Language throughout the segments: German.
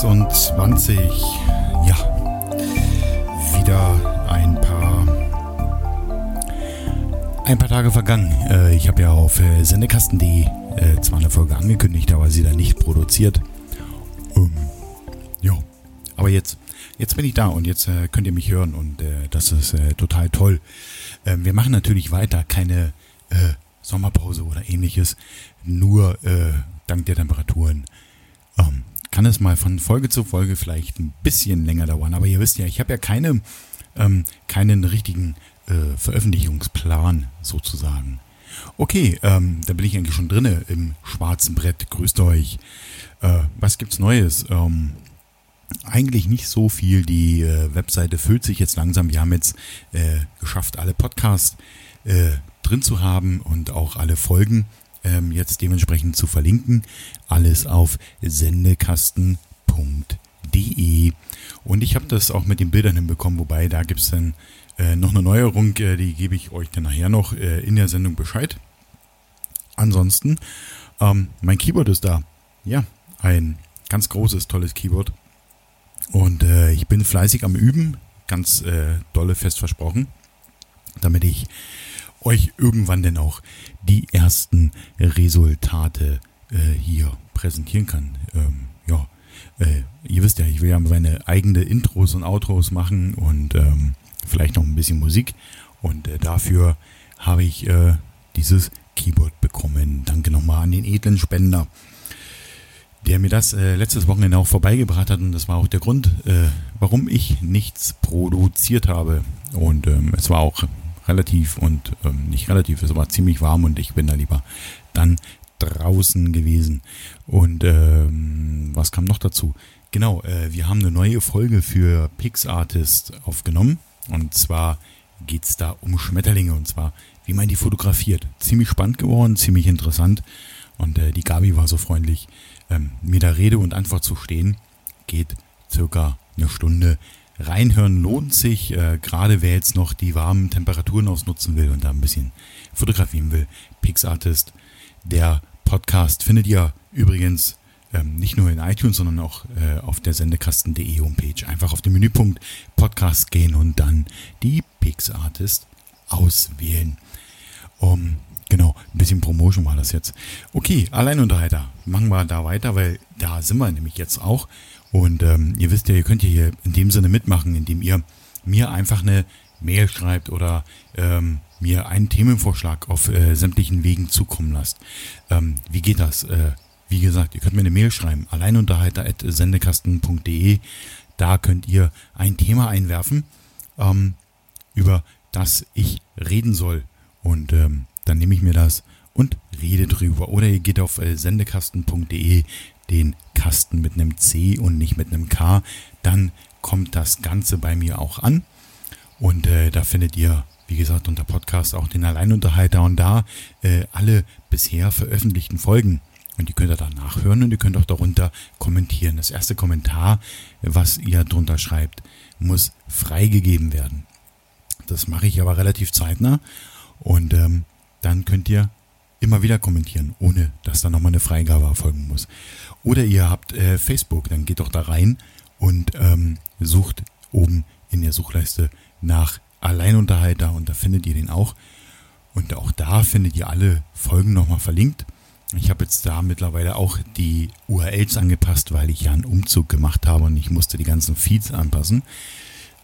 26. Ja, wieder ein paar ein paar Tage vergangen. Äh, ich habe ja auf äh, sendekasten.de äh, zwar eine Folge angekündigt, aber sie dann nicht produziert. Ähm, ja, aber jetzt jetzt bin ich da und jetzt äh, könnt ihr mich hören und äh, das ist äh, total toll. Ähm, wir machen natürlich weiter, keine äh, Sommerpause oder ähnliches, nur dank der Temperaturen kann es mal von Folge zu Folge vielleicht ein bisschen länger dauern. Aber ihr wisst ja, ich habe ja keine, ähm, keinen richtigen äh, Veröffentlichungsplan sozusagen. Okay, ähm, da bin ich eigentlich schon drinne im schwarzen Brett. Grüßt euch. Äh, was gibt's Neues? Ähm, eigentlich nicht so viel. Die äh, Webseite füllt sich jetzt langsam. Wir haben jetzt äh, geschafft, alle Podcasts äh, drin zu haben und auch alle Folgen ähm, jetzt dementsprechend zu verlinken. Alles auf sendekasten.de. Und ich habe das auch mit den Bildern hinbekommen, wobei da gibt es dann äh, noch eine Neuerung, äh, die gebe ich euch dann nachher noch äh, in der Sendung Bescheid. Ansonsten, ähm, mein Keyboard ist da. Ja, ein ganz großes, tolles Keyboard. Und äh, ich bin fleißig am Üben, ganz äh, dolle fest versprochen, damit ich euch irgendwann denn auch die ersten Resultate äh, hier präsentieren kann. Ähm, ja, äh, ihr wisst ja, ich will ja meine eigene Intros und Outros machen und ähm, vielleicht noch ein bisschen Musik. Und äh, dafür habe ich äh, dieses Keyboard bekommen. Danke nochmal an den edlen Spender, der mir das äh, letztes Wochenende auch vorbeigebracht hat. Und das war auch der Grund, äh, warum ich nichts produziert habe. Und ähm, es war auch relativ und ähm, nicht relativ, es war ziemlich warm und ich bin da lieber dann draußen gewesen. Und ähm, was kam noch dazu? Genau, äh, wir haben eine neue Folge für PixArtist aufgenommen. Und zwar geht es da um Schmetterlinge und zwar, wie man die fotografiert. Ziemlich spannend geworden, ziemlich interessant. Und äh, die Gabi war so freundlich, ähm, mir da Rede und Antwort zu stehen. Geht circa eine Stunde. Reinhören lohnt sich, äh, gerade wer jetzt noch die warmen Temperaturen ausnutzen will und da ein bisschen fotografieren will. PixArtist, der Podcast findet ihr übrigens ähm, nicht nur in iTunes, sondern auch äh, auf der sendekasten.de Homepage. Einfach auf den Menüpunkt Podcast gehen und dann die PixArtist auswählen. Um, genau, ein bisschen Promotion war das jetzt. Okay, Alleinunterhalter. Machen wir da weiter, weil da sind wir nämlich jetzt auch. Und ähm, ihr wisst ja, ihr könnt ja hier in dem Sinne mitmachen, indem ihr mir einfach eine Mail schreibt oder ähm, mir einen Themenvorschlag auf äh, sämtlichen Wegen zukommen lasst. Ähm, wie geht das? Äh, wie gesagt, ihr könnt mir eine Mail schreiben, alleinunterhalter.sendekasten.de. Da könnt ihr ein Thema einwerfen, ähm, über das ich reden soll. Und ähm, dann nehme ich mir das und rede drüber. Oder ihr geht auf äh, sendekasten.de, den Kasten mit einem C und nicht mit einem K, dann kommt das Ganze bei mir auch an. Und äh, da findet ihr, wie gesagt, unter Podcast auch den Alleinunterhalter und da äh, alle bisher veröffentlichten Folgen. Und die könnt ihr da nachhören und ihr könnt auch darunter kommentieren. Das erste Kommentar, was ihr drunter schreibt, muss freigegeben werden. Das mache ich aber relativ zeitnah. Und ähm, dann könnt ihr immer wieder kommentieren, ohne dass da nochmal eine Freigabe erfolgen muss. Oder ihr habt äh, Facebook, dann geht doch da rein und ähm, sucht oben in der Suchleiste nach Alleinunterhalter und da findet ihr den auch. Und auch da findet ihr alle Folgen nochmal verlinkt. Ich habe jetzt da mittlerweile auch die URLs angepasst, weil ich ja einen Umzug gemacht habe und ich musste die ganzen Feeds anpassen.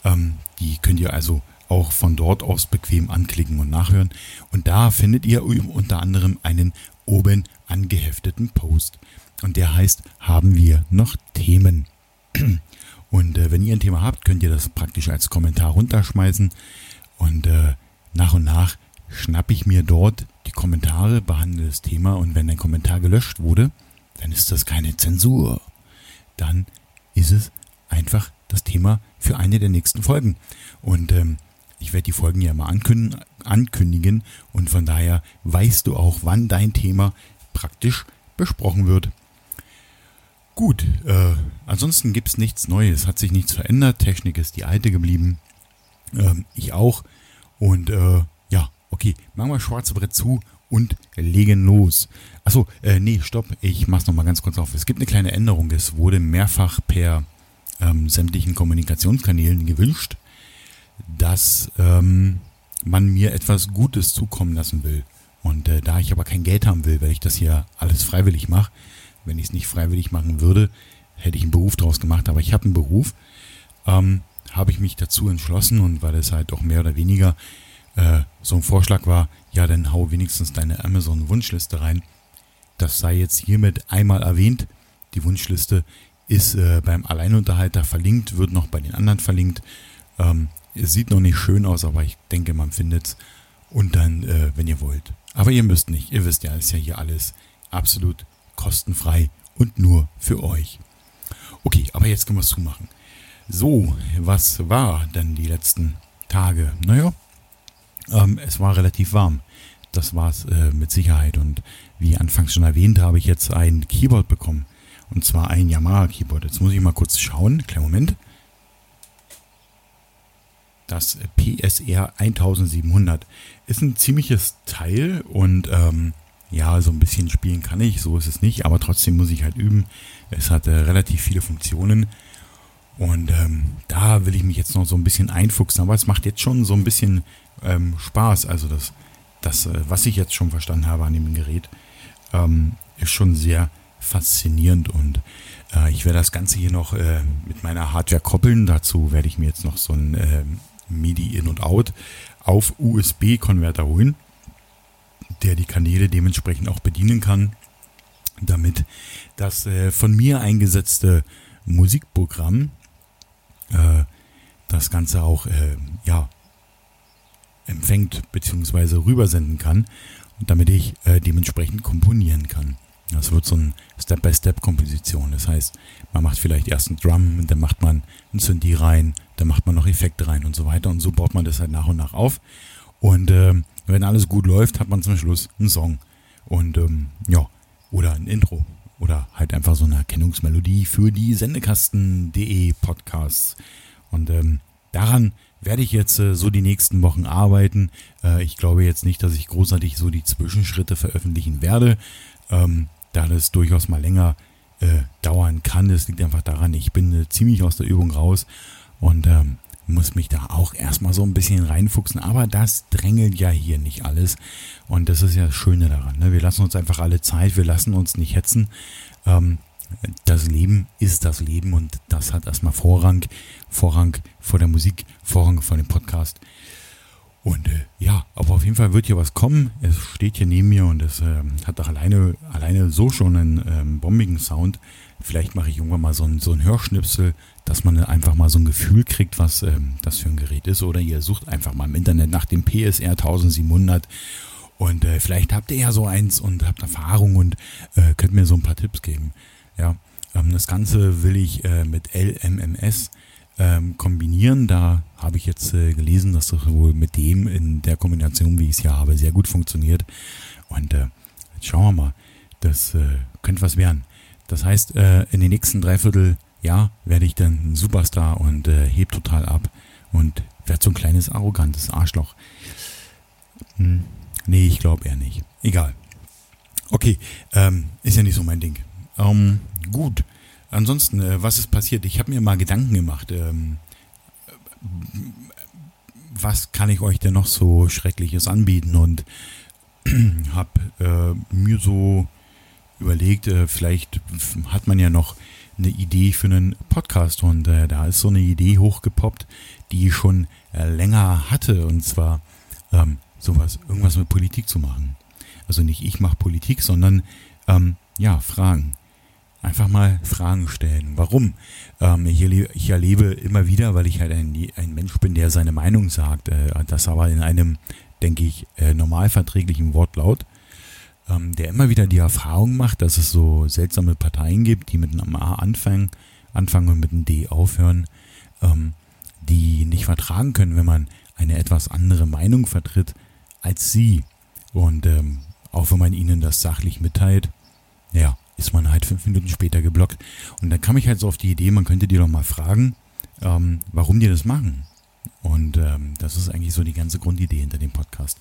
Ähm, die könnt ihr also auch von dort aus bequem anklicken und nachhören. Und da findet ihr unter anderem einen oben angehefteten Post. Und der heißt, haben wir noch Themen? Und äh, wenn ihr ein Thema habt, könnt ihr das praktisch als Kommentar runterschmeißen. Und äh, nach und nach schnappe ich mir dort die Kommentare, behandle das Thema. Und wenn ein Kommentar gelöscht wurde, dann ist das keine Zensur. Dann ist es einfach das Thema für eine der nächsten Folgen. Und ähm, ich werde die Folgen ja mal ankündigen, ankündigen und von daher weißt du auch, wann dein Thema praktisch besprochen wird. Gut, äh, ansonsten gibt es nichts Neues, hat sich nichts verändert, Technik ist die alte geblieben, ähm, ich auch und äh, ja, okay, machen wir schwarze Brett zu und legen los. Achso, äh, nee, stopp, ich mach's nochmal ganz kurz auf. Es gibt eine kleine Änderung. Es wurde mehrfach per ähm, sämtlichen Kommunikationskanälen gewünscht, dass ähm, man mir etwas Gutes zukommen lassen will. Und äh, da ich aber kein Geld haben will, weil ich das hier alles freiwillig mache, wenn ich es nicht freiwillig machen würde, hätte ich einen Beruf draus gemacht. Aber ich habe einen Beruf, ähm, habe ich mich dazu entschlossen und weil es halt auch mehr oder weniger äh, so ein Vorschlag war, ja, dann hau wenigstens deine Amazon-Wunschliste rein. Das sei jetzt hiermit einmal erwähnt. Die Wunschliste ist äh, beim Alleinunterhalter verlinkt, wird noch bei den anderen verlinkt. Ähm, es sieht noch nicht schön aus, aber ich denke, man findet es. Und dann, äh, wenn ihr wollt. Aber ihr müsst nicht. Ihr wisst ja, ist ja hier alles absolut kostenfrei und nur für euch. Okay, aber jetzt können wir es zumachen. So, was war denn die letzten Tage? Naja, ähm, es war relativ warm. Das war es äh, mit Sicherheit. Und wie anfangs schon erwähnt, habe ich jetzt ein Keyboard bekommen. Und zwar ein Yamaha Keyboard. Jetzt muss ich mal kurz schauen. Kleinen Moment. Das PSR 1700 ist ein ziemliches Teil und ähm, ja, so ein bisschen spielen kann ich, so ist es nicht, aber trotzdem muss ich halt üben. Es hat äh, relativ viele Funktionen und ähm, da will ich mich jetzt noch so ein bisschen einfuchsen, aber es macht jetzt schon so ein bisschen ähm, Spaß. Also das, das, äh, was ich jetzt schon verstanden habe an dem Gerät, ähm, ist schon sehr faszinierend und äh, ich werde das Ganze hier noch äh, mit meiner Hardware koppeln. Dazu werde ich mir jetzt noch so ein äh, MIDI In und Out auf USB-Konverter holen, der die Kanäle dementsprechend auch bedienen kann, damit das äh, von mir eingesetzte Musikprogramm äh, das Ganze auch äh, ja, empfängt bzw. rübersenden kann, damit ich äh, dementsprechend komponieren kann. Das wird so ein Step-by-Step-Komposition. Das heißt, man macht vielleicht erst einen Drum, dann macht man ein Synthi rein, dann macht man noch Effekte rein und so weiter. Und so baut man das halt nach und nach auf. Und äh, wenn alles gut läuft, hat man zum Schluss einen Song. Und ähm, ja, oder ein Intro. Oder halt einfach so eine Erkennungsmelodie für die Sendekasten.de Podcasts. Und ähm, daran werde ich jetzt äh, so die nächsten Wochen arbeiten. Äh, ich glaube jetzt nicht, dass ich großartig so die Zwischenschritte veröffentlichen werde, ähm, da das durchaus mal länger äh, dauern kann. Das liegt einfach daran, ich bin äh, ziemlich aus der Übung raus und ähm, muss mich da auch erstmal so ein bisschen reinfuchsen. Aber das drängelt ja hier nicht alles. Und das ist ja das Schöne daran. Ne? Wir lassen uns einfach alle Zeit, wir lassen uns nicht hetzen. Ähm, das Leben ist das Leben und das hat erstmal Vorrang. Vorrang vor der Musik, Vorrang vor dem Podcast. Und äh, ja, aber auf jeden Fall wird hier was kommen. Es steht hier neben mir und es äh, hat doch alleine, alleine so schon einen ähm, bombigen Sound. Vielleicht mache ich irgendwann mal so ein, so ein Hörschnipsel, dass man einfach mal so ein Gefühl kriegt, was ähm, das für ein Gerät ist. Oder ihr sucht einfach mal im Internet nach dem PSR 1700 und äh, vielleicht habt ihr ja so eins und habt Erfahrung und äh, könnt mir so ein paar Tipps geben. Ja, ähm, das Ganze will ich äh, mit LMMS ähm, kombinieren. Da habe ich jetzt äh, gelesen, dass das wohl mit dem in der Kombination, wie ich es hier habe, sehr gut funktioniert. Und äh, jetzt schauen wir mal. Das äh, könnte was werden. Das heißt, äh, in den nächsten dreiviertel Jahr werde ich dann ein Superstar und äh, heb total ab und werde so ein kleines arrogantes Arschloch. Hm, nee, ich glaube eher nicht. Egal. Okay, ähm, ist ja nicht so mein Ding. Ähm, gut. Ansonsten, äh, was ist passiert? Ich habe mir mal Gedanken gemacht. Ähm, was kann ich euch denn noch so Schreckliches anbieten? Und habe äh, mir so überlegt, äh, vielleicht hat man ja noch eine Idee für einen Podcast und äh, da ist so eine Idee hochgepoppt, die ich schon äh, länger hatte und zwar ähm, sowas, irgendwas mit Politik zu machen. Also nicht ich mache Politik, sondern ähm, ja, Fragen. Einfach mal Fragen stellen. Warum? Ähm, ich, erlebe, ich, erlebe, immer wieder, weil ich halt ein, ein Mensch bin, der seine Meinung sagt, äh, das aber in einem, denke ich, äh, normalverträglichen Wortlaut, ähm, der immer wieder die Erfahrung macht, dass es so seltsame Parteien gibt, die mit einem A anfangen, anfangen und mit einem D aufhören, ähm, die nicht vertragen können, wenn man eine etwas andere Meinung vertritt als sie. Und ähm, auch wenn man ihnen das sachlich mitteilt, ja, ist man halt fünf Minuten später geblockt. Und dann kam ich halt so auf die Idee, man könnte die doch mal fragen, ähm, warum die das machen. Und ähm, das ist eigentlich so die ganze Grundidee hinter dem Podcast.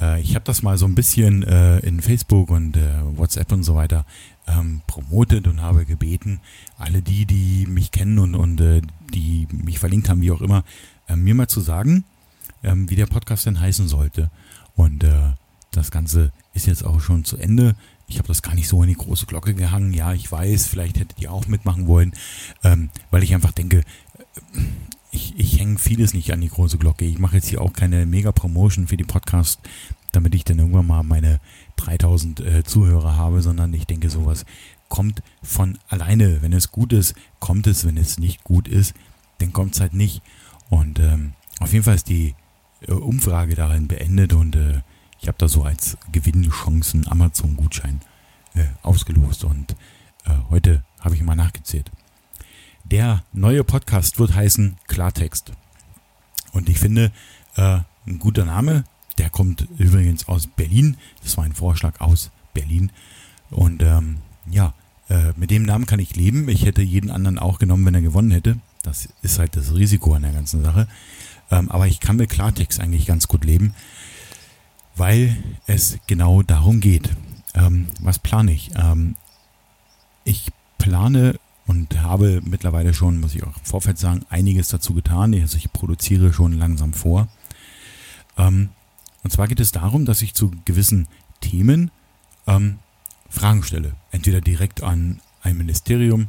Äh, ich habe das mal so ein bisschen äh, in Facebook und äh, WhatsApp und so weiter ähm, promotet und habe gebeten, alle die, die mich kennen und, und äh, die mich verlinkt haben, wie auch immer, äh, mir mal zu sagen, ähm, wie der Podcast denn heißen sollte. Und äh, das Ganze ist jetzt auch schon zu Ende. Ich habe das gar nicht so in die große Glocke gehangen. Ja, ich weiß, vielleicht hättet ihr auch mitmachen wollen, ähm, weil ich einfach denke, ich, ich hänge vieles nicht an die große Glocke. Ich mache jetzt hier auch keine Mega-Promotion für die Podcast, damit ich dann irgendwann mal meine 3000 äh, Zuhörer habe, sondern ich denke, sowas kommt von alleine. Wenn es gut ist, kommt es. Wenn es nicht gut ist, dann kommt es halt nicht. Und ähm, auf jeden Fall ist die äh, Umfrage darin beendet und äh, ich habe da so als Gewinnchancen Amazon-Gutschein äh, ausgelost und äh, heute habe ich mal nachgezählt. Der neue Podcast wird heißen Klartext. Und ich finde, äh, ein guter Name, der kommt übrigens aus Berlin. Das war ein Vorschlag aus Berlin. Und ähm, ja, äh, mit dem Namen kann ich leben. Ich hätte jeden anderen auch genommen, wenn er gewonnen hätte. Das ist halt das Risiko an der ganzen Sache. Ähm, aber ich kann mit Klartext eigentlich ganz gut leben, weil es genau darum geht. Ähm, was plane ich? Ähm, ich plane und habe mittlerweile schon, muss ich auch im Vorfeld sagen, einiges dazu getan. Also ich produziere schon langsam vor. Ähm, und zwar geht es darum, dass ich zu gewissen Themen ähm, Fragen stelle. Entweder direkt an ein Ministerium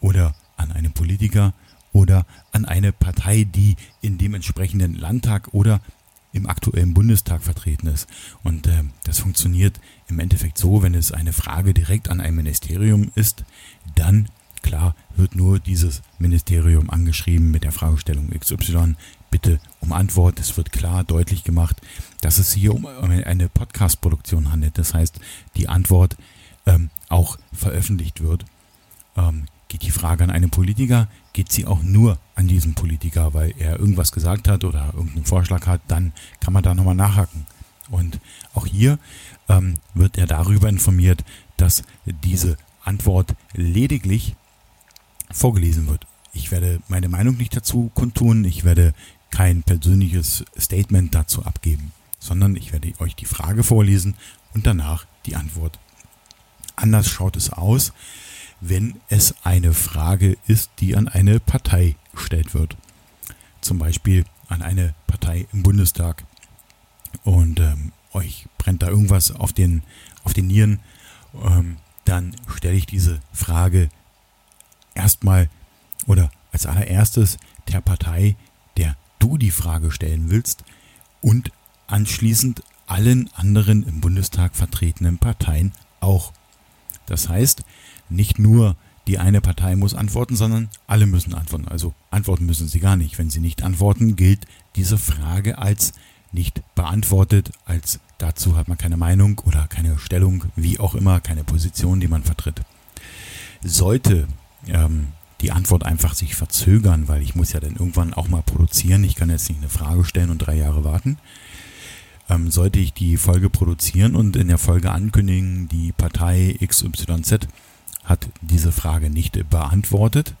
oder an einen Politiker oder an eine Partei, die in dem entsprechenden Landtag oder im aktuellen Bundestag vertreten ist. Und äh, das funktioniert im Endeffekt so, wenn es eine Frage direkt an ein Ministerium ist, dann Klar wird nur dieses Ministerium angeschrieben mit der Fragestellung XY. Bitte um Antwort. Es wird klar deutlich gemacht, dass es hier um eine Podcast-Produktion handelt. Das heißt, die Antwort ähm, auch veröffentlicht wird. Ähm, geht die Frage an einen Politiker, geht sie auch nur an diesen Politiker, weil er irgendwas gesagt hat oder irgendeinen Vorschlag hat, dann kann man da nochmal nachhaken. Und auch hier ähm, wird er darüber informiert, dass diese Antwort lediglich vorgelesen wird. Ich werde meine Meinung nicht dazu kundtun, ich werde kein persönliches Statement dazu abgeben, sondern ich werde euch die Frage vorlesen und danach die Antwort. Anders schaut es aus, wenn es eine Frage ist, die an eine Partei gestellt wird. Zum Beispiel an eine Partei im Bundestag. Und ähm, euch brennt da irgendwas auf den, auf den Nieren. Ähm, dann stelle ich diese Frage erstmal oder als allererstes der Partei, der du die Frage stellen willst und anschließend allen anderen im Bundestag vertretenen Parteien auch. Das heißt, nicht nur die eine Partei muss antworten, sondern alle müssen antworten. Also antworten müssen sie gar nicht. Wenn sie nicht antworten, gilt diese Frage als nicht beantwortet, als dazu hat man keine Meinung oder keine Stellung, wie auch immer, keine Position, die man vertritt. Sollte ähm, die Antwort einfach sich verzögern, weil ich muss ja dann irgendwann auch mal produzieren. Ich kann jetzt nicht eine Frage stellen und drei Jahre warten. Ähm, sollte ich die Folge produzieren und in der Folge ankündigen, die Partei XYZ hat diese Frage nicht beantwortet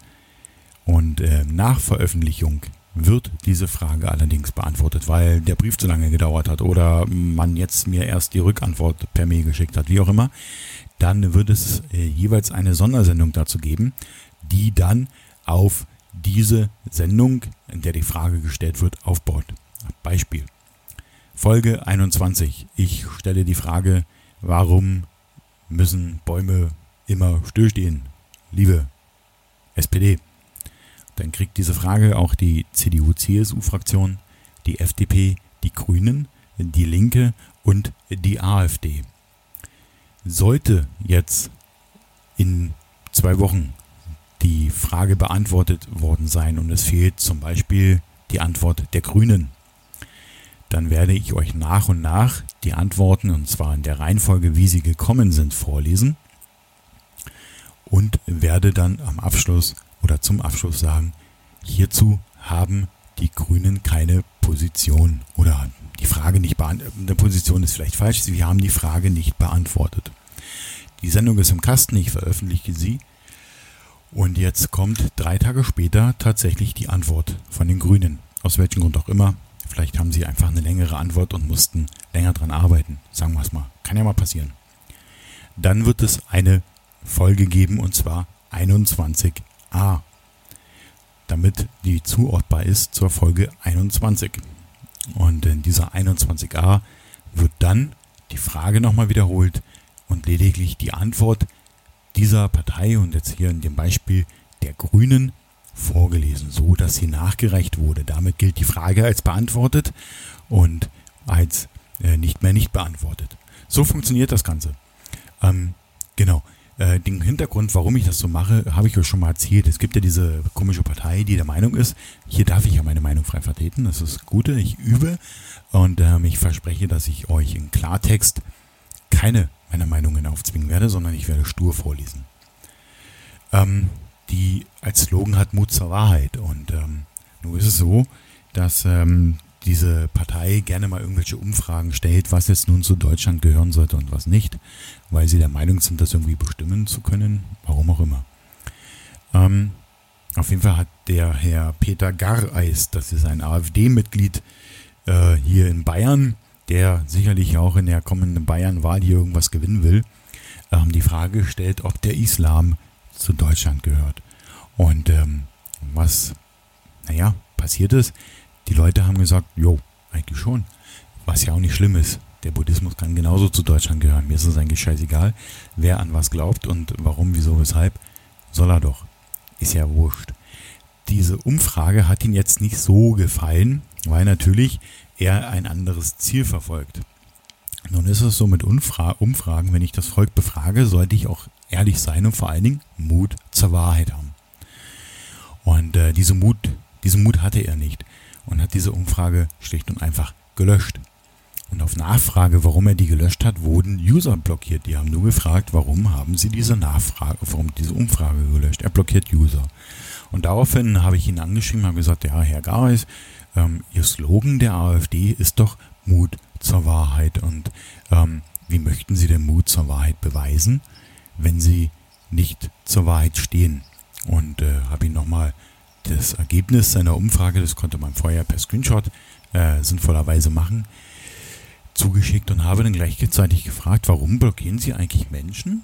und äh, nach Veröffentlichung wird diese Frage allerdings beantwortet, weil der Brief zu lange gedauert hat oder man jetzt mir erst die Rückantwort per Mail geschickt hat, wie auch immer, dann wird es äh, jeweils eine Sondersendung dazu geben, die dann auf diese Sendung, in der die Frage gestellt wird, aufbaut. Beispiel. Folge 21. Ich stelle die Frage, warum müssen Bäume immer stillstehen? Liebe SPD. Dann kriegt diese Frage auch die CDU-CSU-Fraktion, die FDP, die Grünen, die Linke und die AfD. Sollte jetzt in zwei Wochen die Frage beantwortet worden sein und es fehlt zum Beispiel die Antwort der Grünen, dann werde ich euch nach und nach die Antworten, und zwar in der Reihenfolge, wie sie gekommen sind, vorlesen und werde dann am Abschluss oder zum Abschluss sagen, hierzu haben die Grünen keine Position oder die Frage nicht beantwortet. Eine Position ist vielleicht falsch, wir haben die Frage nicht beantwortet. Die Sendung ist im Kasten, ich veröffentliche sie. Und jetzt kommt drei Tage später tatsächlich die Antwort von den Grünen. aus welchem Grund auch immer. Vielleicht haben sie einfach eine längere Antwort und mussten länger dran arbeiten. Sagen wir es mal. Kann ja mal passieren. Dann wird es eine Folge geben und zwar 21a. Damit die zuortbar ist zur Folge 21. Und in dieser 21a wird dann die Frage nochmal wiederholt und lediglich die Antwort dieser Partei und jetzt hier in dem Beispiel der Grünen vorgelesen, so dass sie nachgereicht wurde. Damit gilt die Frage als beantwortet und als äh, nicht mehr nicht beantwortet. So funktioniert das Ganze. Ähm, genau. Äh, den Hintergrund, warum ich das so mache, habe ich euch schon mal erzählt. Es gibt ja diese komische Partei, die der Meinung ist, hier darf ich ja meine Meinung frei vertreten. Das ist das Gute. Ich übe und ähm, ich verspreche, dass ich euch in Klartext keine meiner Meinungen aufzwingen werde, sondern ich werde stur vorlesen. Ähm, die als Slogan hat Mut zur Wahrheit. Und ähm, nun ist es so, dass ähm, diese Partei gerne mal irgendwelche Umfragen stellt, was jetzt nun zu Deutschland gehören sollte und was nicht, weil sie der Meinung sind, das irgendwie bestimmen zu können, warum auch immer. Ähm, auf jeden Fall hat der Herr Peter Garreis, das ist ein AfD-Mitglied äh, hier in Bayern, der sicherlich auch in der kommenden Bayern-Wahl hier irgendwas gewinnen will, ähm, die Frage gestellt, ob der Islam zu Deutschland gehört. Und ähm, was, naja, passiert ist, die Leute haben gesagt, jo, eigentlich schon. Was ja auch nicht schlimm ist. Der Buddhismus kann genauso zu Deutschland gehören. Mir ist es eigentlich scheißegal, wer an was glaubt und warum, wieso, weshalb. Soll er doch. Ist ja wurscht. Diese Umfrage hat ihn jetzt nicht so gefallen, weil natürlich er ein anderes Ziel verfolgt. Nun ist es so mit Umfra Umfragen, wenn ich das Volk befrage, sollte ich auch ehrlich sein und vor allen Dingen Mut zur Wahrheit haben. Und äh, diese Mut, diesen Mut hatte er nicht und hat diese Umfrage schlicht und einfach gelöscht. Und auf Nachfrage, warum er die gelöscht hat, wurden User blockiert. Die haben nur gefragt, warum haben sie diese Nachfrage, warum diese Umfrage gelöscht. Er blockiert User. Und daraufhin habe ich ihn angeschrieben, habe gesagt, ja, Herr Gareis, ähm, Ihr Slogan der AfD ist doch Mut zur Wahrheit. Und ähm, wie möchten Sie den Mut zur Wahrheit beweisen, wenn Sie nicht zur Wahrheit stehen? Und äh, habe ihn nochmal das Ergebnis seiner Umfrage, das konnte man vorher per Screenshot äh, sinnvollerweise machen, zugeschickt und habe dann gleichzeitig gefragt, warum blockieren Sie eigentlich Menschen?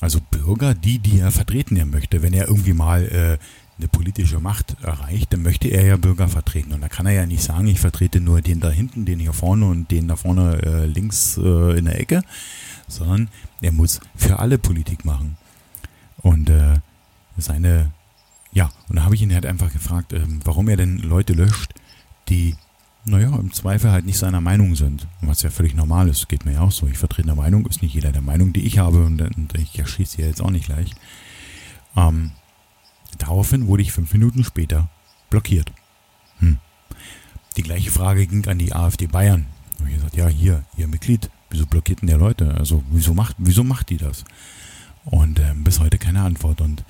Also Bürger, die, die er vertreten er möchte. Wenn er irgendwie mal äh, eine politische Macht erreicht, dann möchte er ja Bürger vertreten. Und da kann er ja nicht sagen, ich vertrete nur den da hinten, den hier vorne und den da vorne äh, links äh, in der Ecke, sondern er muss für alle Politik machen. Und äh, seine, ja, und da habe ich ihn halt einfach gefragt, ähm, warum er denn Leute löscht, die, naja, im Zweifel halt nicht seiner Meinung sind. Was ja völlig normal ist, geht mir ja auch so. Ich vertrete eine Meinung, ist nicht jeder der Meinung, die ich habe und, und ich erschieße ja jetzt auch nicht gleich. Ähm, Daraufhin wurde ich fünf Minuten später blockiert. Hm. Die gleiche Frage ging an die AfD Bayern. Und ich gesagt, ja, hier, ihr Mitglied, wieso blockiert denn der Leute? Also wieso macht, wieso macht die das? Und äh, bis heute keine Antwort. Und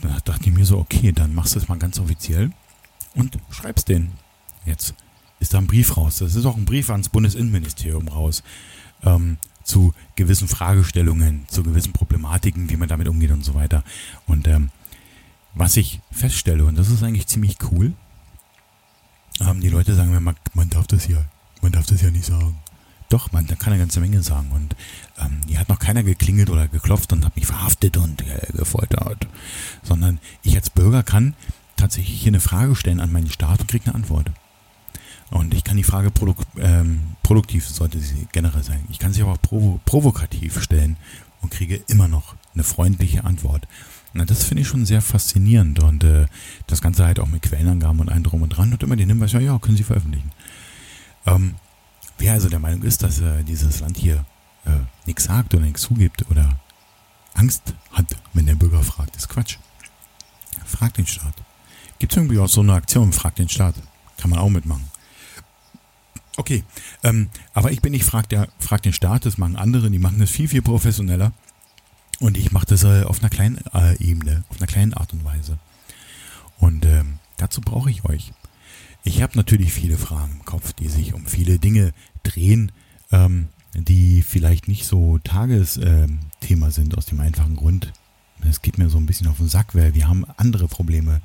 da dachte ich mir so, okay, dann machst du es mal ganz offiziell und schreibst den. Jetzt ist da ein Brief raus. Das ist auch ein Brief ans Bundesinnenministerium raus. Ähm, zu gewissen Fragestellungen, zu gewissen Problematiken, wie man damit umgeht und so weiter. Und ähm, was ich feststelle, und das ist eigentlich ziemlich cool, ähm, die Leute sagen mir, man, man darf das ja, man darf das ja nicht sagen. Doch, man, da kann eine ganze Menge sagen. Und ähm, hier hat noch keiner geklingelt oder geklopft und hat mich verhaftet und äh, gefoltert. Sondern ich als Bürger kann tatsächlich hier eine Frage stellen an meinen Staat und kriege eine Antwort. Und ich kann die Frage produk ähm, produktiv, sollte sie generell sein. Ich kann sie aber auch provo provokativ stellen und kriege immer noch eine freundliche Antwort. Na, das finde ich schon sehr faszinierend und äh, das Ganze halt auch mit Quellenangaben und allem drum und dran und immer den Hinweis, ja, ja, können Sie veröffentlichen. Ähm, wer also der Meinung ist, dass äh, dieses Land hier äh, nichts sagt oder nichts zugibt oder Angst hat, wenn der Bürger fragt, ist Quatsch. Fragt den Staat. Gibt es irgendwie auch so eine Aktion, fragt den Staat. Kann man auch mitmachen. Okay, ähm, aber ich bin nicht frag, der, den Staat, das machen andere, die machen das viel, viel professioneller. Und ich mache das äh, auf einer kleinen äh, Ebene, auf einer kleinen Art und Weise. Und ähm, dazu brauche ich euch. Ich habe natürlich viele Fragen im Kopf, die sich um viele Dinge drehen, ähm, die vielleicht nicht so Tagesthema sind, aus dem einfachen Grund, das geht mir so ein bisschen auf den Sack, weil wir haben andere Probleme.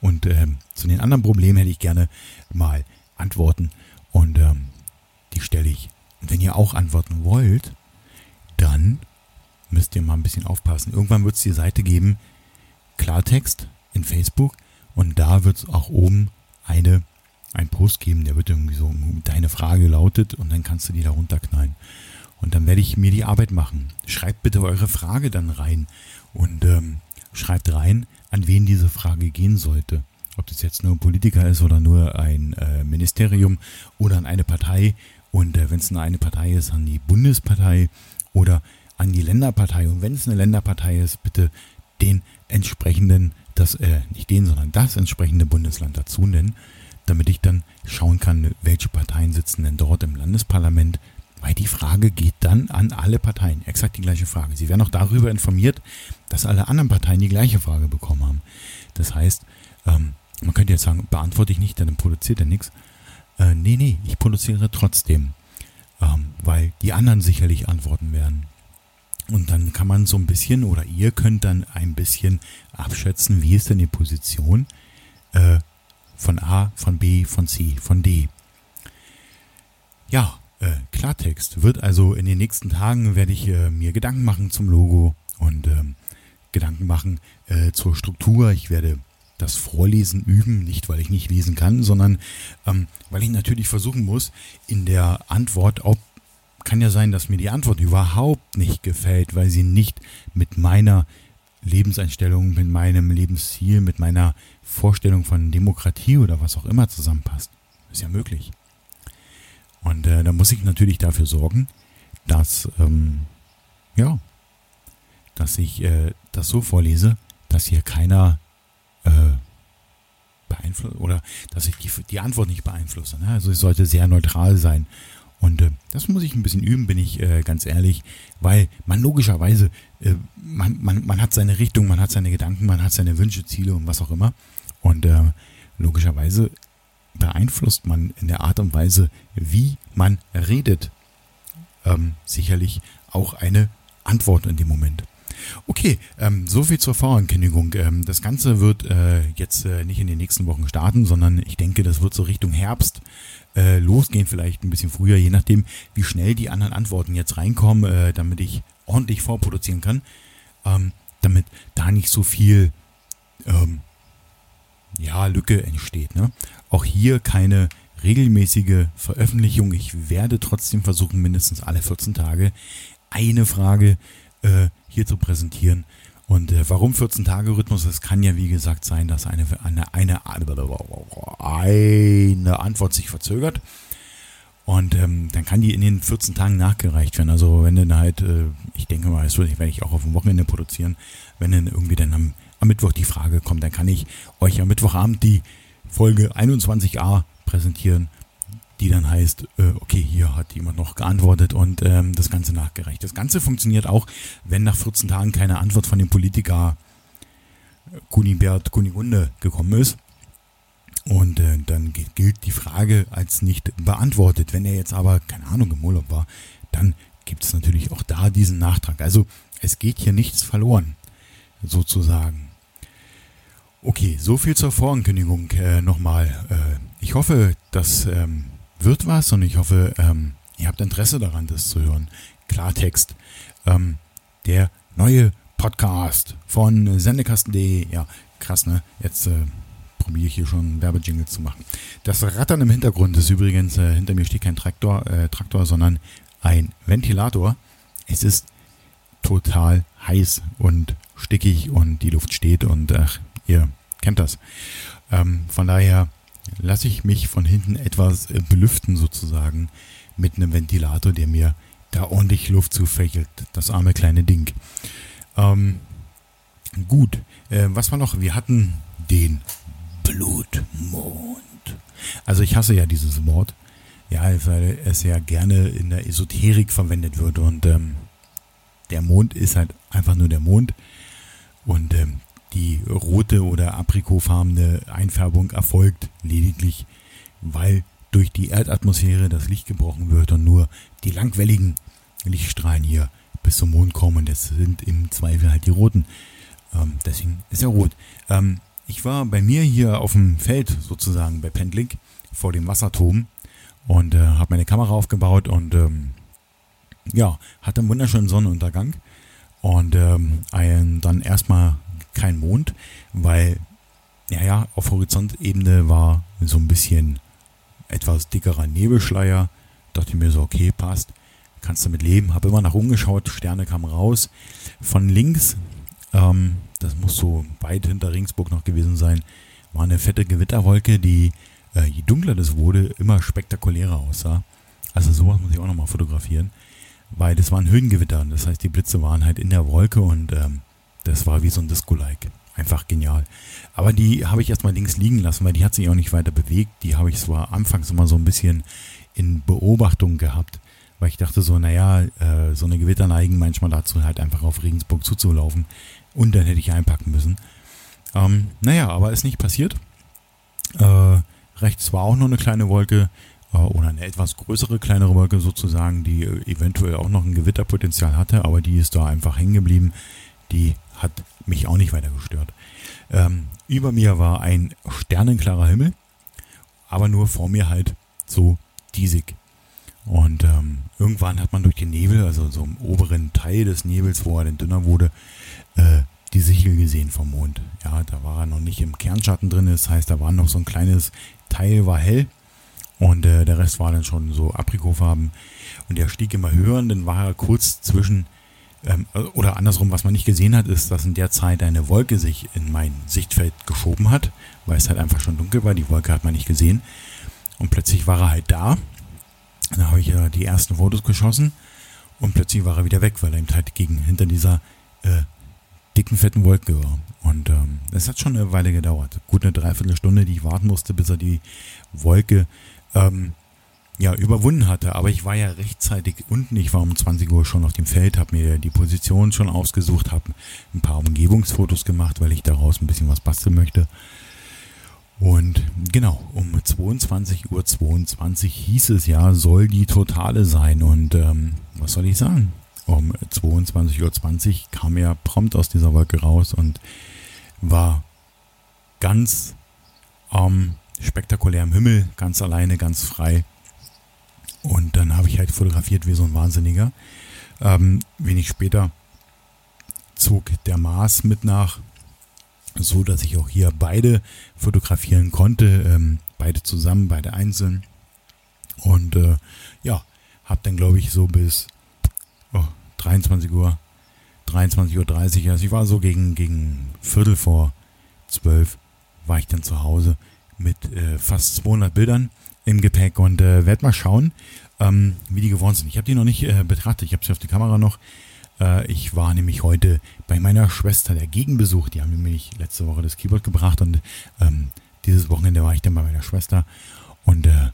Und ähm, zu den anderen Problemen hätte ich gerne mal Antworten. Und ähm, die stelle ich. Und wenn ihr auch antworten wollt, dann müsst ihr mal ein bisschen aufpassen. Irgendwann wird es die Seite geben, Klartext in Facebook. Und da wird es auch oben eine, ein Post geben, der wird irgendwie so, deine Frage lautet und dann kannst du die da runterknallen. Und dann werde ich mir die Arbeit machen. Schreibt bitte eure Frage dann rein und ähm, schreibt rein, an wen diese Frage gehen sollte. Ob das jetzt nur ein Politiker ist oder nur ein äh, Ministerium oder an eine Partei. Und äh, wenn es nur eine Partei ist, an die Bundespartei oder an die Länderpartei. Und wenn es eine Länderpartei ist, bitte den entsprechenden, das, äh, nicht den, sondern das entsprechende Bundesland dazu nennen, damit ich dann schauen kann, welche Parteien sitzen denn dort im Landesparlament, weil die Frage geht dann an alle Parteien. Exakt die gleiche Frage. Sie werden auch darüber informiert, dass alle anderen Parteien die gleiche Frage bekommen haben. Das heißt, ähm, man könnte jetzt sagen, beantworte ich nicht, dann produziert er nichts. Äh, nee, nee, ich produziere trotzdem. Ähm, weil die anderen sicherlich antworten werden. Und dann kann man so ein bisschen, oder ihr könnt dann ein bisschen abschätzen, wie ist denn die Position äh, von A, von B, von C, von D. Ja, äh, Klartext wird also in den nächsten Tagen werde ich äh, mir Gedanken machen zum Logo und ähm, Gedanken machen äh, zur Struktur. Ich werde das Vorlesen üben, nicht weil ich nicht lesen kann, sondern ähm, weil ich natürlich versuchen muss, in der Antwort, ob kann ja sein, dass mir die Antwort überhaupt nicht gefällt, weil sie nicht mit meiner Lebenseinstellung, mit meinem Lebensziel, mit meiner Vorstellung von Demokratie oder was auch immer zusammenpasst. Ist ja möglich. Und äh, da muss ich natürlich dafür sorgen, dass, ähm, ja, dass ich äh, das so vorlese, dass hier keiner äh, beeinflusst oder dass ich die, die Antwort nicht beeinflusse. Ne? Also es sollte sehr neutral sein. Und äh, das muss ich ein bisschen üben, bin ich äh, ganz ehrlich, weil man logischerweise, äh, man, man, man hat seine Richtung, man hat seine Gedanken, man hat seine Wünsche, Ziele und was auch immer. Und äh, logischerweise beeinflusst man in der Art und Weise, wie man redet, ähm, sicherlich auch eine Antwort in dem Moment. Okay, ähm, so viel zur Vorankündigung. Ähm, das Ganze wird äh, jetzt äh, nicht in den nächsten Wochen starten, sondern ich denke, das wird so Richtung Herbst äh, losgehen, vielleicht ein bisschen früher, je nachdem, wie schnell die anderen Antworten jetzt reinkommen, äh, damit ich ordentlich vorproduzieren kann, ähm, damit da nicht so viel ähm, ja, Lücke entsteht. Ne? Auch hier keine regelmäßige Veröffentlichung. Ich werde trotzdem versuchen, mindestens alle 14 Tage eine Frage äh, hier zu präsentieren. Und äh, warum 14-Tage-Rhythmus? Es kann ja, wie gesagt, sein, dass eine, eine, eine, eine Antwort sich verzögert. Und ähm, dann kann die in den 14 Tagen nachgereicht werden. Also wenn dann halt, äh, ich denke mal, das werde ich auch auf dem Wochenende produzieren, wenn dann irgendwie dann am, am Mittwoch die Frage kommt, dann kann ich euch am Mittwochabend die Folge 21a präsentieren die dann heißt, äh, okay, hier hat jemand noch geantwortet und ähm, das Ganze nachgereicht. Das Ganze funktioniert auch, wenn nach 14 Tagen keine Antwort von dem Politiker äh, Kunibert Kunigunde gekommen ist. Und äh, dann gilt die Frage als nicht beantwortet. Wenn er jetzt aber, keine Ahnung, im Urlaub war, dann gibt es natürlich auch da diesen Nachtrag. Also es geht hier nichts verloren, sozusagen. Okay, so viel zur Vorankündigung äh, nochmal. Äh, ich hoffe, dass ähm, wird was und ich hoffe, ähm, ihr habt Interesse daran, das zu hören. Klartext. Ähm, der neue Podcast von sendekasten.de. Ja, krass, ne? Jetzt äh, probiere ich hier schon Werbejingle zu machen. Das Rattern im Hintergrund ist übrigens, äh, hinter mir steht kein Traktor, äh, Traktor, sondern ein Ventilator. Es ist total heiß und stickig und die Luft steht und ach, ihr kennt das. Ähm, von daher lasse ich mich von hinten etwas äh, belüften sozusagen mit einem Ventilator, der mir da ordentlich Luft zufächelt. Das arme kleine Ding. Ähm, gut, äh, was war noch? Wir hatten den Blutmond. Also ich hasse ja dieses Wort. Ja, weil es ja gerne in der Esoterik verwendet wird und ähm, der Mond ist halt einfach nur der Mond. Und ähm, die rote oder aprikotfarbene Einfärbung erfolgt lediglich, weil durch die Erdatmosphäre das Licht gebrochen wird und nur die langwelligen Lichtstrahlen hier bis zum Mond kommen. Das sind im Zweifel halt die roten. Ähm, deswegen ist er rot. Ähm, ich war bei mir hier auf dem Feld sozusagen bei Pendling vor dem Wasserturm und äh, habe meine Kamera aufgebaut und ähm, ja, hatte einen wunderschönen Sonnenuntergang und ähm, ein, dann erstmal kein Mond, weil ja, ja, auf Horizontebene war so ein bisschen etwas dickerer Nebelschleier. Dachte mir so, okay, passt, kannst damit leben. Habe immer nach oben geschaut, Sterne kamen raus. Von links, ähm, das muss so weit hinter Ringsburg noch gewesen sein, war eine fette Gewitterwolke, die, äh, je dunkler das wurde, immer spektakulärer aussah. Also sowas muss ich auch nochmal fotografieren, weil das waren Höhengewitter. Das heißt, die Blitze waren halt in der Wolke und ähm, das war wie so ein Disco-like. Einfach genial. Aber die habe ich erstmal links liegen lassen, weil die hat sich auch nicht weiter bewegt. Die habe ich zwar anfangs immer so ein bisschen in Beobachtung gehabt, weil ich dachte so, naja, äh, so eine Gewitter neigen manchmal dazu, halt einfach auf Regensburg zuzulaufen. Und dann hätte ich einpacken müssen. Ähm, naja, aber ist nicht passiert. Äh, rechts war auch noch eine kleine Wolke äh, oder eine etwas größere, kleinere Wolke sozusagen, die äh, eventuell auch noch ein Gewitterpotenzial hatte, aber die ist da einfach hängen geblieben. Die hat mich auch nicht weiter gestört. Ähm, über mir war ein sternenklarer Himmel, aber nur vor mir halt so diesig. Und ähm, irgendwann hat man durch den Nebel, also so im oberen Teil des Nebels, wo er dann dünner wurde, äh, die Sichel gesehen vom Mond. Ja, da war er noch nicht im Kernschatten drin, das heißt, da war noch so ein kleines Teil, war hell und äh, der Rest war dann schon so Aprikofarben. Und er stieg immer höher und dann war er kurz zwischen ähm, oder andersrum, was man nicht gesehen hat, ist, dass in der Zeit eine Wolke sich in mein Sichtfeld geschoben hat, weil es halt einfach schon dunkel war. Die Wolke hat man nicht gesehen. Und plötzlich war er halt da. Da habe ich ja die ersten Fotos geschossen. Und plötzlich war er wieder weg, weil er eben halt gegen, hinter dieser äh, dicken, fetten Wolke war. Und ähm, es hat schon eine Weile gedauert. Gut eine Dreiviertelstunde, die ich warten musste, bis er die Wolke ähm, ja, überwunden hatte. Aber ich war ja rechtzeitig unten. Ich war um 20 Uhr schon auf dem Feld, habe mir die Position schon ausgesucht, habe ein paar Umgebungsfotos gemacht, weil ich daraus ein bisschen was basteln möchte. Und genau, um 22.22 Uhr 22 hieß es ja, soll die totale sein. Und ähm, was soll ich sagen? Um 22.20 Uhr kam er prompt aus dieser Wolke raus und war ganz ähm, spektakulär im Himmel, ganz alleine, ganz frei. Und dann habe ich halt fotografiert wie so ein Wahnsinniger. Ähm, wenig später zog der Mars mit nach, so dass ich auch hier beide fotografieren konnte, ähm, beide zusammen, beide einzeln. Und äh, ja, habe dann glaube ich so bis oh, 23 Uhr, 23.30 Uhr, also ich war so gegen, gegen Viertel vor zwölf, war ich dann zu Hause mit äh, fast 200 Bildern im Gepäck und äh, werde mal schauen, ähm, wie die geworden sind. Ich habe die noch nicht äh, betrachtet, ich habe sie auf die Kamera noch. Äh, ich war nämlich heute bei meiner Schwester der Gegenbesuch. Die haben nämlich letzte Woche das Keyboard gebracht und ähm, dieses Wochenende war ich dann bei meiner Schwester und äh,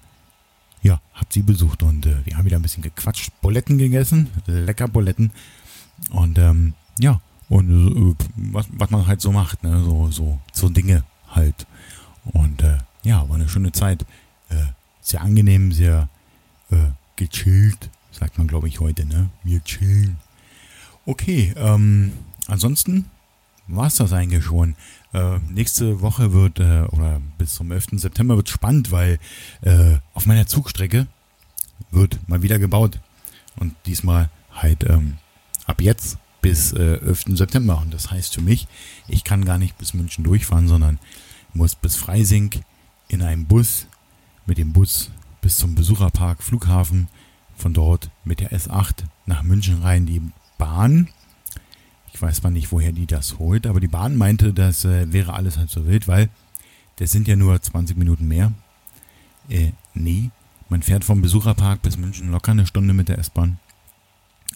ja, hab sie besucht und äh, wir haben wieder ein bisschen gequatscht, Buletten gegessen, lecker Buletten und ähm, ja, und äh, was, was man halt so macht, ne, so, so, so Dinge halt. Und äh, ja, war eine schöne Zeit. Äh, sehr angenehm, sehr äh, gechillt, sagt man glaube ich heute, ne? Wir chillen. Okay, ähm, ansonsten war es das eigentlich schon. Äh, nächste Woche wird, äh, oder bis zum 11. September wird spannend, weil äh, auf meiner Zugstrecke wird mal wieder gebaut. Und diesmal halt ähm, ab jetzt bis äh, 11. September. Und das heißt für mich, ich kann gar nicht bis München durchfahren, sondern muss bis Freising in einem Bus mit dem Bus bis zum Besucherpark Flughafen, von dort mit der S8 nach München rein. Die Bahn, ich weiß zwar nicht, woher die das holt, aber die Bahn meinte, das äh, wäre alles halt so wild, weil das sind ja nur 20 Minuten mehr. Äh, nee, man fährt vom Besucherpark bis München locker eine Stunde mit der S-Bahn.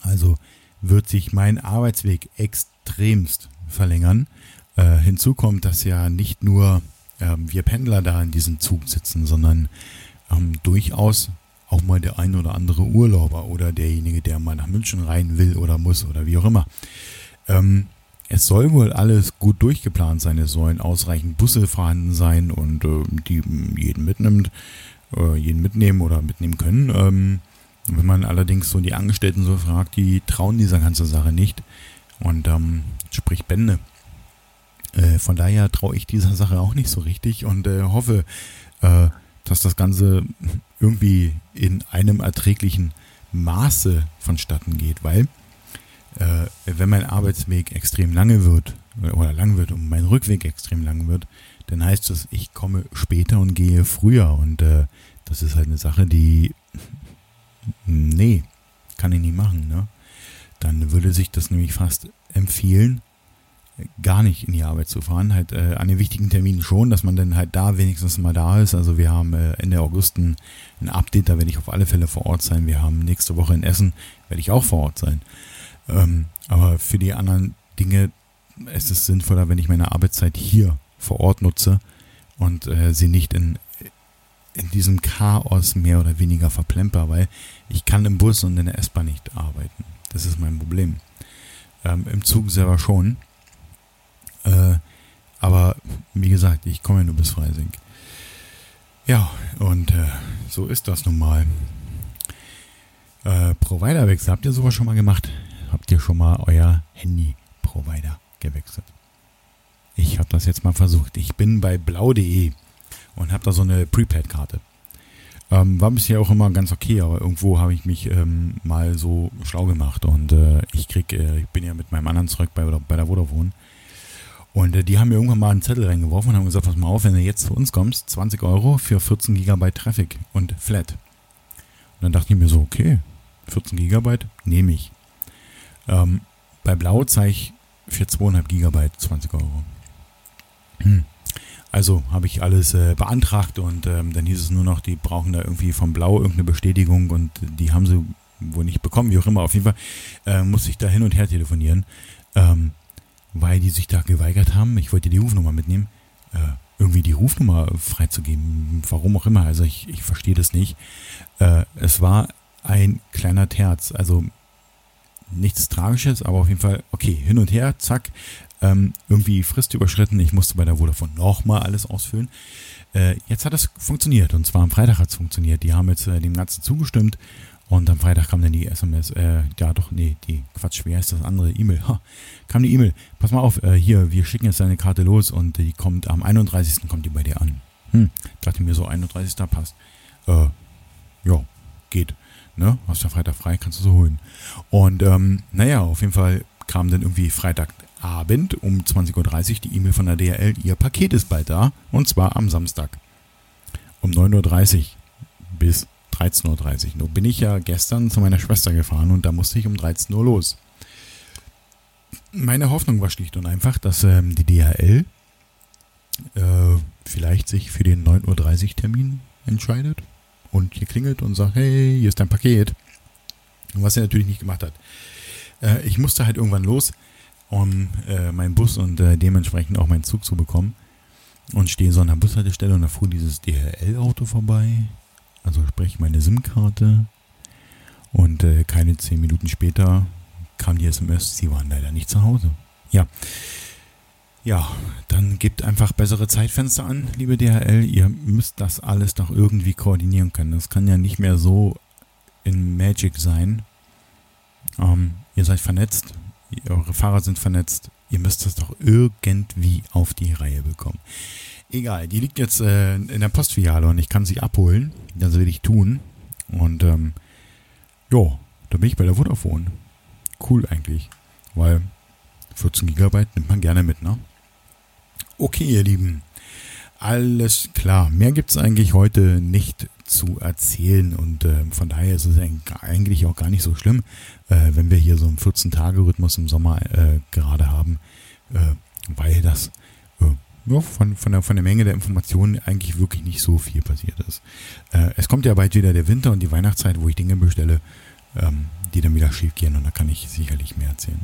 Also wird sich mein Arbeitsweg extremst verlängern. Äh, hinzu kommt, dass ja nicht nur ähm, wir Pendler da in diesem Zug sitzen, sondern ähm, durchaus auch mal der ein oder andere Urlauber oder derjenige, der mal nach München rein will oder muss oder wie auch immer. Ähm, es soll wohl alles gut durchgeplant sein. Es sollen ausreichend Busse vorhanden sein und äh, die jeden mitnimmt, äh, jeden mitnehmen oder mitnehmen können. Ähm, wenn man allerdings so die Angestellten so fragt, die trauen dieser ganzen Sache nicht und ähm, sprich Bände. Äh, von daher traue ich dieser Sache auch nicht so richtig und äh, hoffe, äh, dass das Ganze irgendwie in einem erträglichen Maße vonstatten geht, weil äh, wenn mein Arbeitsweg extrem lange wird oder lang wird und mein Rückweg extrem lang wird, dann heißt das, ich komme später und gehe früher und äh, das ist halt eine Sache, die nee, kann ich nicht machen, ne? Dann würde sich das nämlich fast empfehlen, gar nicht in die Arbeit zu fahren. Halt äh, an den wichtigen Terminen schon, dass man dann halt da wenigstens mal da ist. Also wir haben äh, Ende August ein, ein, Update, da werde ich auf alle Fälle vor Ort sein. Wir haben nächste Woche in Essen, werde ich auch vor Ort sein. Ähm, aber für die anderen Dinge ist es sinnvoller, wenn ich meine Arbeitszeit hier vor Ort nutze und äh, sie nicht in, in diesem Chaos mehr oder weniger verplemper, weil ich kann im Bus und in der S-Bahn nicht arbeiten. Das ist mein Problem. Ähm, Im Zug selber schon. Äh, aber wie gesagt, ich komme ja nur bis Freising. Ja, und äh, so ist das nun mal. Äh, Providerwechsel, habt ihr sowas schon mal gemacht? Habt ihr schon mal euer Handy-Provider gewechselt? Ich habe das jetzt mal versucht. Ich bin bei blau.de und habe da so eine Prepaid-Karte. Ähm, war bisher auch immer ganz okay, aber irgendwo habe ich mich ähm, mal so schlau gemacht und äh, ich krieg, äh, ich bin ja mit meinem anderen Zeug bei, bei der Vodafone und äh, die haben mir irgendwann mal einen Zettel reingeworfen und haben gesagt, pass mal auf, wenn du jetzt zu uns kommst, 20 Euro für 14 Gigabyte Traffic und Flat. Und dann dachte ich mir so, okay, 14 Gigabyte nehme ich. Ähm, bei Blau zeige ich für 2,5 Gigabyte 20 Euro. Hm. Also habe ich alles äh, beantragt und ähm, dann hieß es nur noch, die brauchen da irgendwie vom Blau irgendeine Bestätigung und die haben sie wohl nicht bekommen, wie auch immer. Auf jeden Fall äh, musste ich da hin und her telefonieren, ähm, weil die sich da geweigert haben. Ich wollte die Rufnummer mitnehmen, äh, irgendwie die Rufnummer freizugeben, warum auch immer. Also ich, ich verstehe das nicht. Äh, es war ein kleiner Terz, also nichts Tragisches, aber auf jeden Fall, okay, hin und her, zack, ähm, irgendwie Frist überschritten. Ich musste bei der Vodafone nochmal alles ausfüllen. Äh, jetzt hat es funktioniert und zwar am Freitag hat es funktioniert. Die haben jetzt äh, dem Ganzen zugestimmt und am Freitag kam dann die SMS, äh, ja doch, nee, die, Quatsch, wie heißt das andere? E-Mail. Kam die E-Mail, pass mal auf, äh, hier, wir schicken jetzt deine Karte los und die kommt am 31. kommt die bei dir an. Hm, dachte mir so, 31. passt. Äh, ja, geht. Ne? Hast ja Freitag frei, kannst du so holen. Und ähm, naja, auf jeden Fall kam dann irgendwie Freitagabend um 20.30 Uhr die E-Mail von der DHL, ihr Paket ist bald da. Und zwar am Samstag. Um 9.30 Uhr bis 13.30 Uhr. Nun bin ich ja gestern zu meiner Schwester gefahren und da musste ich um 13 Uhr los. Meine Hoffnung war schlicht und einfach, dass ähm, die DHL äh, vielleicht sich für den 9.30 Uhr Termin entscheidet und hier klingelt und sagt, hey, hier ist dein Paket. Was er natürlich nicht gemacht hat. Äh, ich musste halt irgendwann los, um äh, meinen Bus und äh, dementsprechend auch meinen Zug zu bekommen. Und stehe so an der Bushaltestelle und da fuhr dieses DHL-Auto vorbei. Also sprich meine SIM-Karte. Und äh, keine zehn Minuten später kam die SMS, sie waren leider nicht zu Hause. Ja, ja, dann gebt einfach bessere Zeitfenster an, liebe DHL. Ihr müsst das alles doch irgendwie koordinieren können. Das kann ja nicht mehr so in Magic sein. Ähm, ihr seid vernetzt, eure Fahrer sind vernetzt. Ihr müsst das doch irgendwie auf die Reihe bekommen. Egal, die liegt jetzt äh, in der Postfiliale und ich kann sie abholen. Das will ich tun. Und ähm, ja, da bin ich bei der Vodafone. Cool eigentlich, weil 14 Gigabyte nimmt man gerne mit, ne? Okay, ihr Lieben. Alles klar. Mehr gibt es eigentlich heute nicht zu erzählen und äh, von daher ist es eigentlich auch gar nicht so schlimm, äh, wenn wir hier so einen 14-Tage-Rhythmus im Sommer äh, gerade haben, äh, weil das äh, ja, von, von, der, von der Menge der Informationen eigentlich wirklich nicht so viel passiert ist. Äh, es kommt ja bald wieder der Winter und die Weihnachtszeit, wo ich Dinge bestelle, ähm, die dann wieder schief gehen und da kann ich sicherlich mehr erzählen.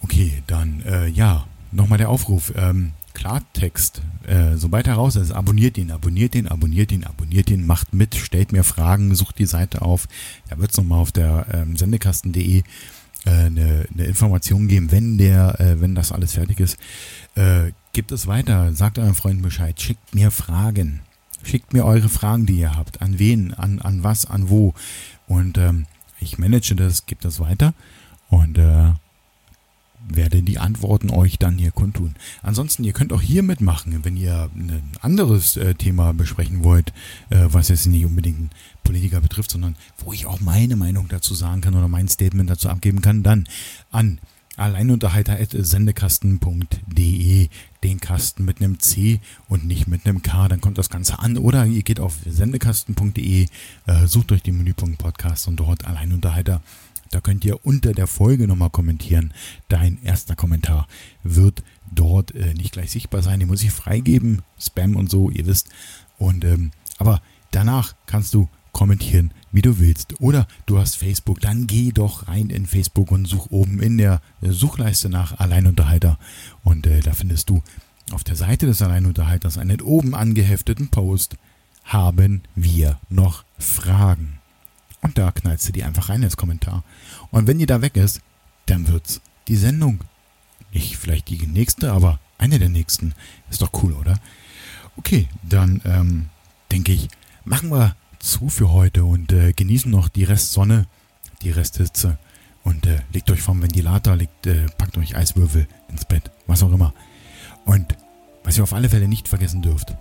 Okay, dann ja, nochmal der Aufruf. Ähm, Klartext. Äh, sobald heraus ist, abonniert ihn, abonniert ihn, abonniert ihn, abonniert ihn, macht mit, stellt mir Fragen, sucht die Seite auf. Da wird es nochmal auf der ähm, sendekasten.de äh, eine, eine Information geben, wenn der, äh, wenn das alles fertig ist. Äh, gibt es weiter, sagt euren Freunden Bescheid, schickt mir Fragen. Schickt mir eure Fragen, die ihr habt. An wen, an, an was, an wo. Und ähm, ich manage das, gebe das weiter. Und äh, werde die Antworten euch dann hier kundtun. Ansonsten, ihr könnt auch hier mitmachen, wenn ihr ein anderes äh, Thema besprechen wollt, äh, was jetzt nicht unbedingt einen Politiker betrifft, sondern wo ich auch meine Meinung dazu sagen kann oder mein Statement dazu abgeben kann, dann an alleinunterhalter.sendekasten.de den Kasten mit einem C und nicht mit einem K, dann kommt das Ganze an. Oder ihr geht auf sendekasten.de, äh, sucht euch den Menüpunkt Podcast und dort Alleinunterhalter da könnt ihr unter der Folge nochmal kommentieren. Dein erster Kommentar wird dort äh, nicht gleich sichtbar sein. Den muss ich freigeben. Spam und so, ihr wisst. Und ähm, aber danach kannst du kommentieren, wie du willst. Oder du hast Facebook, dann geh doch rein in Facebook und such oben in der Suchleiste nach Alleinunterhalter. Und äh, da findest du auf der Seite des Alleinunterhalters einen oben angehefteten Post. Haben wir noch Fragen? Und da knallst du die einfach rein ins Kommentar. Und wenn die da weg ist, dann wird's die Sendung. Nicht vielleicht die nächste, aber eine der nächsten. Ist doch cool, oder? Okay, dann ähm, denke ich, machen wir zu für heute und äh, genießen noch die Restsonne, die Resthitze. Und äh, legt euch vom Ventilator, legt, äh, packt euch Eiswürfel ins Bett, was auch immer. Und was ihr auf alle Fälle nicht vergessen dürft,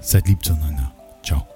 seid lieb zueinander. Ciao.